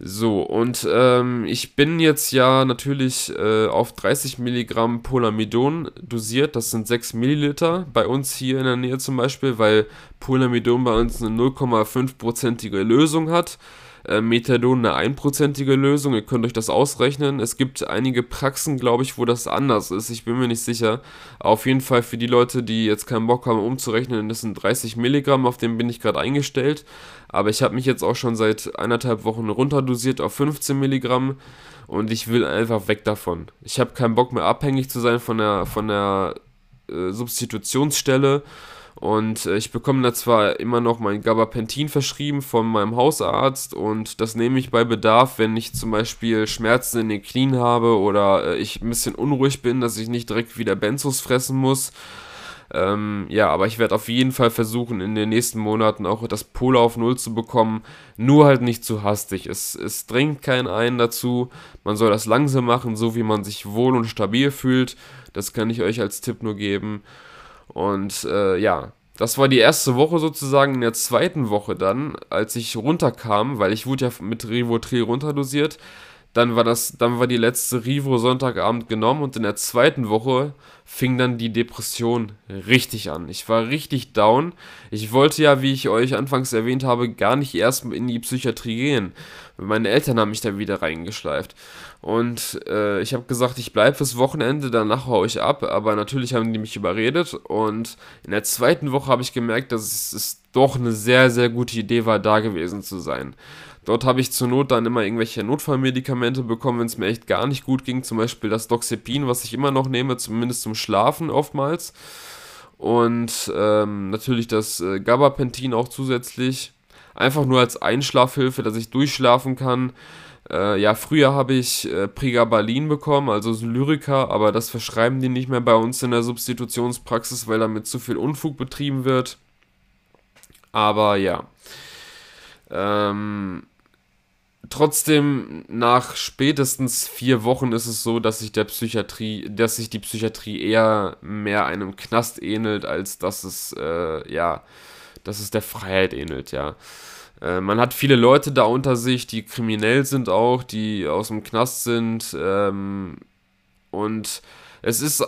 So, und ähm, ich bin jetzt ja natürlich äh, auf 30 Milligramm Polamidon dosiert. Das sind 6 Milliliter bei uns hier in der Nähe zum Beispiel, weil Polamidon bei uns eine 0,5-prozentige Lösung hat äh, Methadon eine einprozentige Lösung. Ihr könnt euch das ausrechnen. Es gibt einige Praxen, glaube ich, wo das anders ist. Ich bin mir nicht sicher. Auf jeden Fall für die Leute, die jetzt keinen Bock haben, umzurechnen, das sind 30 Milligramm, auf dem bin ich gerade eingestellt. Aber ich habe mich jetzt auch schon seit eineinhalb Wochen runterdosiert auf 15 Milligramm und ich will einfach weg davon. Ich habe keinen Bock mehr abhängig zu sein von der, von der äh, Substitutionsstelle und äh, ich bekomme da zwar immer noch mein Gabapentin verschrieben von meinem Hausarzt und das nehme ich bei Bedarf, wenn ich zum Beispiel Schmerzen in den Knien habe oder äh, ich ein bisschen unruhig bin, dass ich nicht direkt wieder Benzos fressen muss. Ähm, ja, aber ich werde auf jeden Fall versuchen, in den nächsten Monaten auch das Pol auf Null zu bekommen. Nur halt nicht zu hastig. Es, es drängt keinen ein dazu. Man soll das langsam machen, so wie man sich wohl und stabil fühlt. Das kann ich euch als Tipp nur geben. Und äh, ja, das war die erste Woche sozusagen. In der zweiten Woche dann, als ich runterkam, weil ich wurde ja mit Rivotril runterdosiert, dann war das, dann war die letzte Rivo Sonntagabend genommen und in der zweiten Woche fing dann die Depression richtig an. Ich war richtig down. Ich wollte ja, wie ich euch anfangs erwähnt habe, gar nicht erst in die Psychiatrie gehen. Meine Eltern haben mich da wieder reingeschleift. Und äh, ich habe gesagt, ich bleibe fürs Wochenende, danach haue ich ab. Aber natürlich haben die mich überredet. Und in der zweiten Woche habe ich gemerkt, dass es, es doch eine sehr, sehr gute Idee war, da gewesen zu sein. Dort habe ich zur Not dann immer irgendwelche Notfallmedikamente bekommen, wenn es mir echt gar nicht gut ging. Zum Beispiel das Doxepin, was ich immer noch nehme, zumindest zum Schlafen oftmals. Und ähm, natürlich das äh, Gabapentin auch zusätzlich. einfach nur als Einschlafhilfe, dass ich durchschlafen kann. Äh, ja, früher habe ich äh, Pregabalin bekommen, also Lyrica, aber das verschreiben die nicht mehr bei uns in der Substitutionspraxis, weil damit zu viel Unfug betrieben wird. Aber ja. Ähm, trotzdem, nach spätestens vier Wochen ist es so, dass sich der Psychiatrie, dass sich die Psychiatrie eher mehr einem Knast ähnelt, als dass es, äh, ja, dass es der Freiheit ähnelt, ja. Äh, man hat viele Leute da unter sich, die kriminell sind auch, die aus dem Knast sind, ähm, und es ist,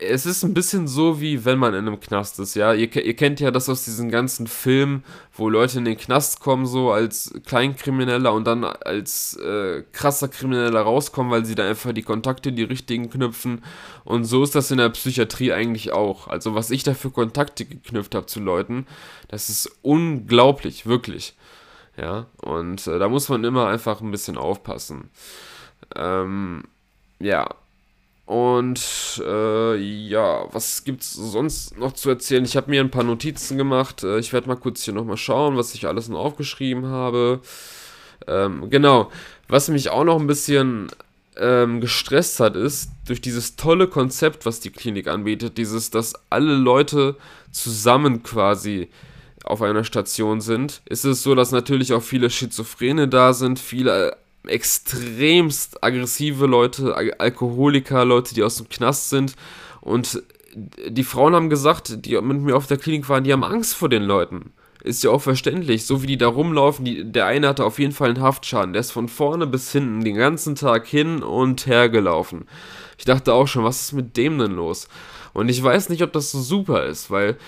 es ist ein bisschen so, wie wenn man in einem Knast ist, ja. Ihr, ihr kennt ja das aus diesen ganzen Filmen, wo Leute in den Knast kommen, so als Kleinkrimineller und dann als äh, krasser Krimineller rauskommen, weil sie da einfach die Kontakte, die richtigen knüpfen. Und so ist das in der Psychiatrie eigentlich auch. Also, was ich da für Kontakte geknüpft habe zu Leuten, das ist unglaublich, wirklich. Ja, und äh, da muss man immer einfach ein bisschen aufpassen. Ähm, ja, und äh, ja, was gibt's sonst noch zu erzählen? Ich habe mir ein paar Notizen gemacht. Äh, ich werde mal kurz hier nochmal schauen, was ich alles noch aufgeschrieben habe. Ähm, genau, was mich auch noch ein bisschen ähm, gestresst hat, ist durch dieses tolle Konzept, was die Klinik anbietet, dieses, dass alle Leute zusammen quasi auf einer Station sind, ist es so, dass natürlich auch viele Schizophrene da sind, viele extremst aggressive Leute, Alkoholiker, Leute, die aus dem Knast sind. Und die Frauen haben gesagt, die mit mir auf der Klinik waren, die haben Angst vor den Leuten. Ist ja auch verständlich. So wie die da rumlaufen, die, der eine hatte auf jeden Fall einen Haftschaden. Der ist von vorne bis hinten den ganzen Tag hin und her gelaufen. Ich dachte auch schon, was ist mit dem denn los? Und ich weiß nicht, ob das so super ist, weil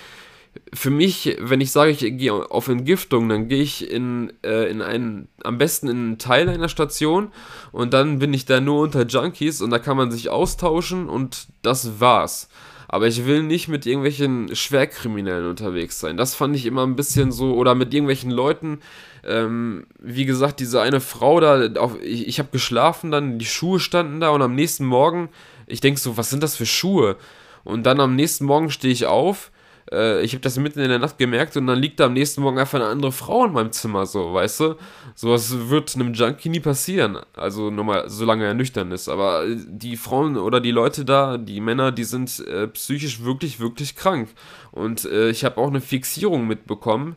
für mich, wenn ich sage, ich gehe auf Entgiftung, dann gehe ich in, äh, in einen, am besten in einen Teil einer Station und dann bin ich da nur unter Junkies und da kann man sich austauschen und das war's. Aber ich will nicht mit irgendwelchen Schwerkriminellen unterwegs sein. Das fand ich immer ein bisschen so, oder mit irgendwelchen Leuten, ähm, wie gesagt, diese eine Frau da, auf, ich, ich habe geschlafen, dann die Schuhe standen da und am nächsten Morgen, ich denke so, was sind das für Schuhe? Und dann am nächsten Morgen stehe ich auf äh, ich habe das mitten in der Nacht gemerkt und dann liegt da am nächsten Morgen einfach eine andere Frau in meinem Zimmer, so, weißt du? Sowas wird einem Junkie nie passieren. Also nochmal, solange er nüchtern ist. Aber die Frauen oder die Leute da, die Männer, die sind äh, psychisch wirklich, wirklich krank. Und äh, ich habe auch eine Fixierung mitbekommen.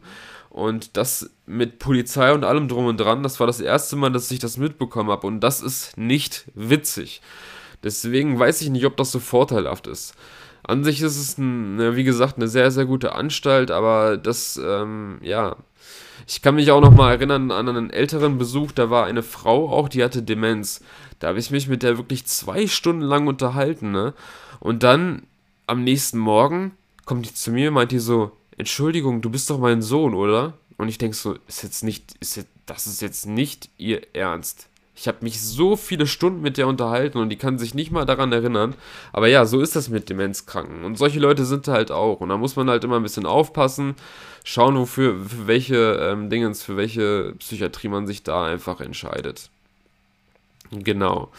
Und das mit Polizei und allem drum und dran, das war das erste Mal, dass ich das mitbekommen habe. Und das ist nicht witzig. Deswegen weiß ich nicht, ob das so vorteilhaft ist. An sich ist es, ein, wie gesagt, eine sehr, sehr gute Anstalt, aber das, ähm, ja. Ich kann mich auch noch mal erinnern an einen älteren Besuch, da war eine Frau auch, die hatte Demenz. Da habe ich mich mit der wirklich zwei Stunden lang unterhalten, ne? Und dann am nächsten Morgen kommt die zu mir meint die so, Entschuldigung, du bist doch mein Sohn, oder? Und ich denke so, ist jetzt nicht, ist jetzt, das ist jetzt nicht ihr Ernst. Ich habe mich so viele Stunden mit der unterhalten und die kann sich nicht mal daran erinnern. Aber ja, so ist das mit Demenzkranken. Und solche Leute sind halt auch. Und da muss man halt immer ein bisschen aufpassen, schauen, wofür, für welche ähm, Dingens, für welche Psychiatrie man sich da einfach entscheidet. Genau.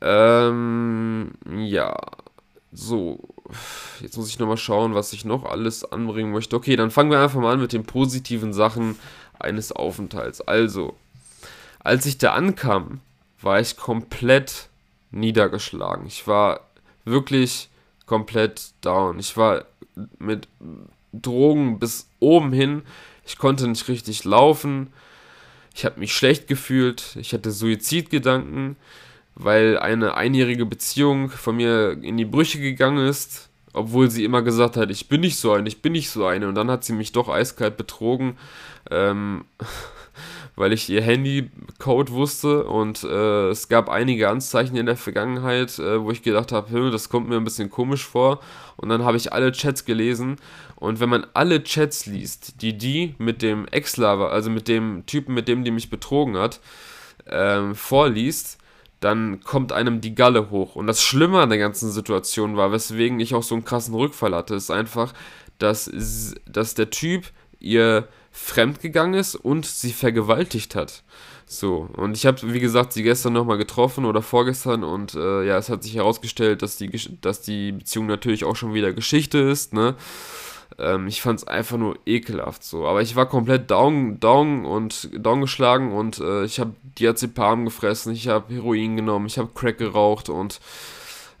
Ähm, ja. So, jetzt muss ich nochmal schauen, was ich noch alles anbringen möchte. Okay, dann fangen wir einfach mal an mit den positiven Sachen eines Aufenthalts. Also, als ich da ankam, war ich komplett niedergeschlagen. Ich war wirklich komplett down. Ich war mit Drogen bis oben hin. Ich konnte nicht richtig laufen. Ich habe mich schlecht gefühlt. Ich hatte Suizidgedanken, weil eine einjährige Beziehung von mir in die Brüche gegangen ist. Obwohl sie immer gesagt hat, ich bin nicht so eine, ich bin nicht so eine. Und dann hat sie mich doch eiskalt betrogen. Ähm, weil ich ihr Handycode wusste und äh, es gab einige Anzeichen in der Vergangenheit, äh, wo ich gedacht habe, das kommt mir ein bisschen komisch vor. Und dann habe ich alle Chats gelesen und wenn man alle Chats liest, die die mit dem Ex-Lover, also mit dem Typen, mit dem die mich betrogen hat, ähm, vorliest, dann kommt einem die Galle hoch. Und das Schlimme an der ganzen Situation war, weswegen ich auch so einen krassen Rückfall hatte, ist einfach, dass, dass der Typ ihr fremdgegangen ist und sie vergewaltigt hat. So, und ich habe, wie gesagt, sie gestern nochmal getroffen oder vorgestern und äh, ja, es hat sich herausgestellt, dass die, dass die Beziehung natürlich auch schon wieder Geschichte ist, ne? Ähm, ich fand es einfach nur ekelhaft so. Aber ich war komplett down, down und down geschlagen und äh, ich habe Diazepam gefressen, ich habe Heroin genommen, ich habe Crack geraucht und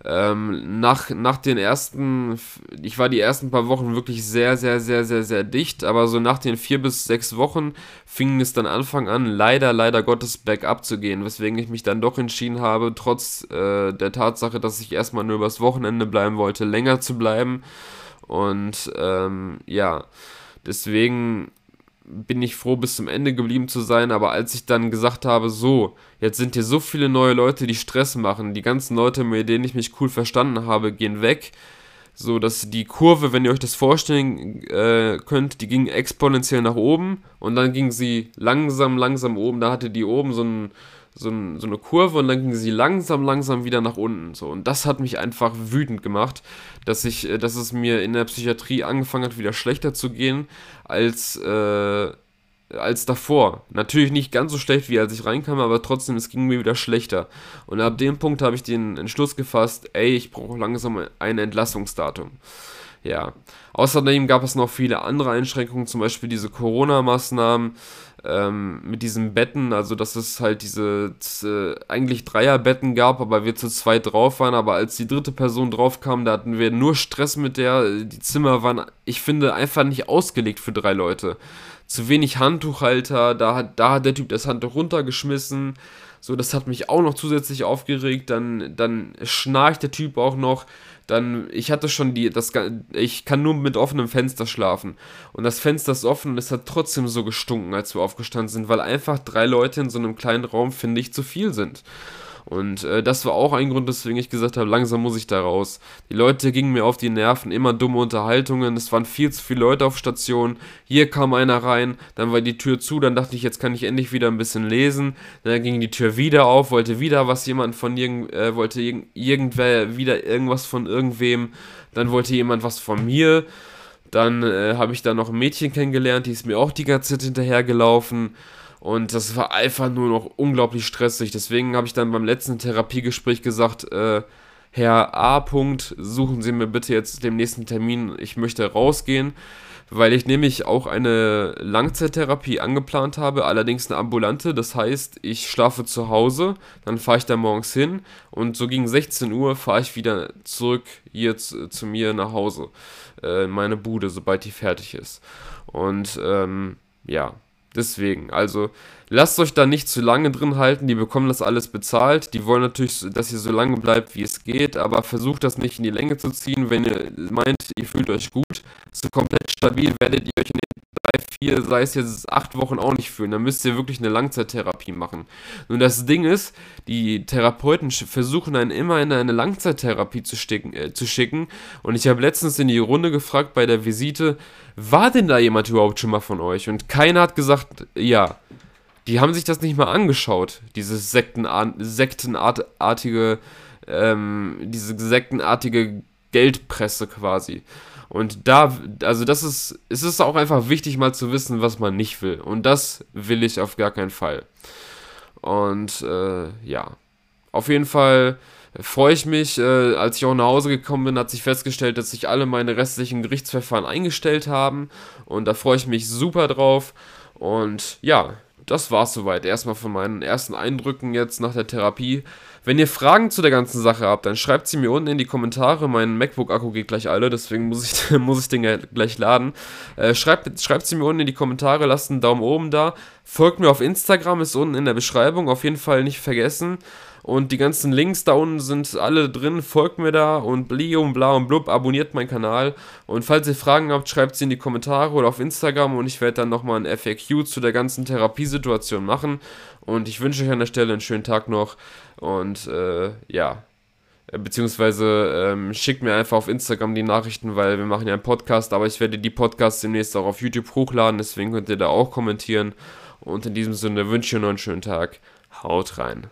ähm, nach, nach den ersten, ich war die ersten paar Wochen wirklich sehr, sehr, sehr, sehr, sehr dicht, aber so nach den vier bis sechs Wochen fing es dann Anfang an, leider, leider Gottes bergab zu gehen, weswegen ich mich dann doch entschieden habe, trotz äh, der Tatsache, dass ich erstmal nur übers Wochenende bleiben wollte, länger zu bleiben. Und ähm, ja, deswegen bin ich froh, bis zum Ende geblieben zu sein, aber als ich dann gesagt habe, so, jetzt sind hier so viele neue Leute, die Stress machen, die ganzen Leute, mit denen ich mich cool verstanden habe, gehen weg, so dass die Kurve, wenn ihr euch das vorstellen äh, könnt, die ging exponentiell nach oben und dann ging sie langsam, langsam oben, da hatte die oben so ein so, ein, so, eine Kurve und dann ging sie langsam, langsam wieder nach unten. So. Und das hat mich einfach wütend gemacht, dass ich, äh, dass es mir in der Psychiatrie angefangen hat, wieder schlechter zu gehen als, äh, als davor. Natürlich nicht ganz so schlecht, wie als ich reinkam, aber trotzdem, es ging mir wieder schlechter. Und ab dem Punkt habe ich den Entschluss gefasst, ey, ich brauche langsam ein Entlassungsdatum. Ja. Außerdem gab es noch viele andere Einschränkungen, zum Beispiel diese Corona-Maßnahmen ähm, mit diesen Betten, also dass es halt diese äh, eigentlich Dreierbetten gab, aber wir zu zweit drauf waren, aber als die dritte Person drauf kam, da hatten wir nur Stress mit der, die Zimmer waren, ich finde, einfach nicht ausgelegt für drei Leute. Zu wenig Handtuchhalter, da hat, da hat der Typ das Handtuch runtergeschmissen, so, das hat mich auch noch zusätzlich aufgeregt, dann, dann schnarcht der Typ auch noch, dann, ich hatte schon die, das, ich kann nur mit offenem Fenster schlafen. Und das Fenster ist offen und es hat trotzdem so gestunken, als wir aufgestanden sind, weil einfach drei Leute in so einem kleinen Raum, finde ich, zu viel sind. Und äh, das war auch ein Grund, weswegen ich gesagt habe, langsam muss ich da raus. Die Leute gingen mir auf die Nerven, immer dumme Unterhaltungen, es waren viel zu viele Leute auf Station. Hier kam einer rein, dann war die Tür zu, dann dachte ich, jetzt kann ich endlich wieder ein bisschen lesen. Dann ging die Tür wieder auf, wollte wieder was jemand von irgend, äh, wollte irg irgendwer wieder irgendwas von irgendwem. Dann wollte jemand was von mir. Dann äh, habe ich da noch ein Mädchen kennengelernt, die ist mir auch die ganze Zeit hinterhergelaufen. Und das war einfach nur noch unglaublich stressig. Deswegen habe ich dann beim letzten Therapiegespräch gesagt, äh, Herr A. Punkt, suchen Sie mir bitte jetzt den nächsten Termin. Ich möchte rausgehen, weil ich nämlich auch eine Langzeittherapie angeplant habe, allerdings eine ambulante. Das heißt, ich schlafe zu Hause, dann fahre ich da morgens hin und so gegen 16 Uhr fahre ich wieder zurück hier zu, zu mir nach Hause, äh, in meine Bude, sobald die fertig ist. Und ähm, ja, Deswegen, also lasst euch da nicht zu lange drin halten, die bekommen das alles bezahlt, die wollen natürlich, dass ihr so lange bleibt, wie es geht, aber versucht das nicht in die Länge zu ziehen, wenn ihr meint, ihr fühlt euch gut, so komplett stabil werdet ihr euch in den vier, sei es jetzt acht Wochen auch nicht fühlen. Dann müsst ihr wirklich eine Langzeittherapie machen. Nun, das Ding ist, die Therapeuten versuchen einen immer in eine Langzeittherapie zu, sticken, äh, zu schicken. Und ich habe letztens in die Runde gefragt bei der Visite, war denn da jemand überhaupt schon mal von euch? Und keiner hat gesagt, ja. Die haben sich das nicht mal angeschaut, dieses Sektenart sektenartige, ähm, diese sektenartige Geldpresse quasi. Und da, also das ist, es ist auch einfach wichtig mal zu wissen, was man nicht will. Und das will ich auf gar keinen Fall. Und äh, ja, auf jeden Fall freue ich mich. Äh, als ich auch nach Hause gekommen bin, hat sich festgestellt, dass sich alle meine restlichen Gerichtsverfahren eingestellt haben. Und da freue ich mich super drauf. Und ja, das war's soweit. Erstmal von meinen ersten Eindrücken jetzt nach der Therapie. Wenn ihr Fragen zu der ganzen Sache habt, dann schreibt sie mir unten in die Kommentare. Mein MacBook-Akku geht gleich alle, deswegen muss ich, [laughs] muss ich den gleich laden. Äh, schreibt, schreibt sie mir unten in die Kommentare, lasst einen Daumen oben da. Folgt mir auf Instagram, ist unten in der Beschreibung. Auf jeden Fall nicht vergessen. Und die ganzen Links da unten sind alle drin. Folgt mir da und bli und bla und blub, abonniert meinen Kanal. Und falls ihr Fragen habt, schreibt sie in die Kommentare oder auf Instagram und ich werde dann nochmal ein FAQ zu der ganzen Therapiesituation machen. Und ich wünsche euch an der Stelle einen schönen Tag noch. Und äh, ja, beziehungsweise ähm, schickt mir einfach auf Instagram die Nachrichten, weil wir machen ja einen Podcast, aber ich werde die Podcasts demnächst auch auf YouTube hochladen, deswegen könnt ihr da auch kommentieren. Und in diesem Sinne wünsche ich euch noch einen schönen Tag. Haut rein.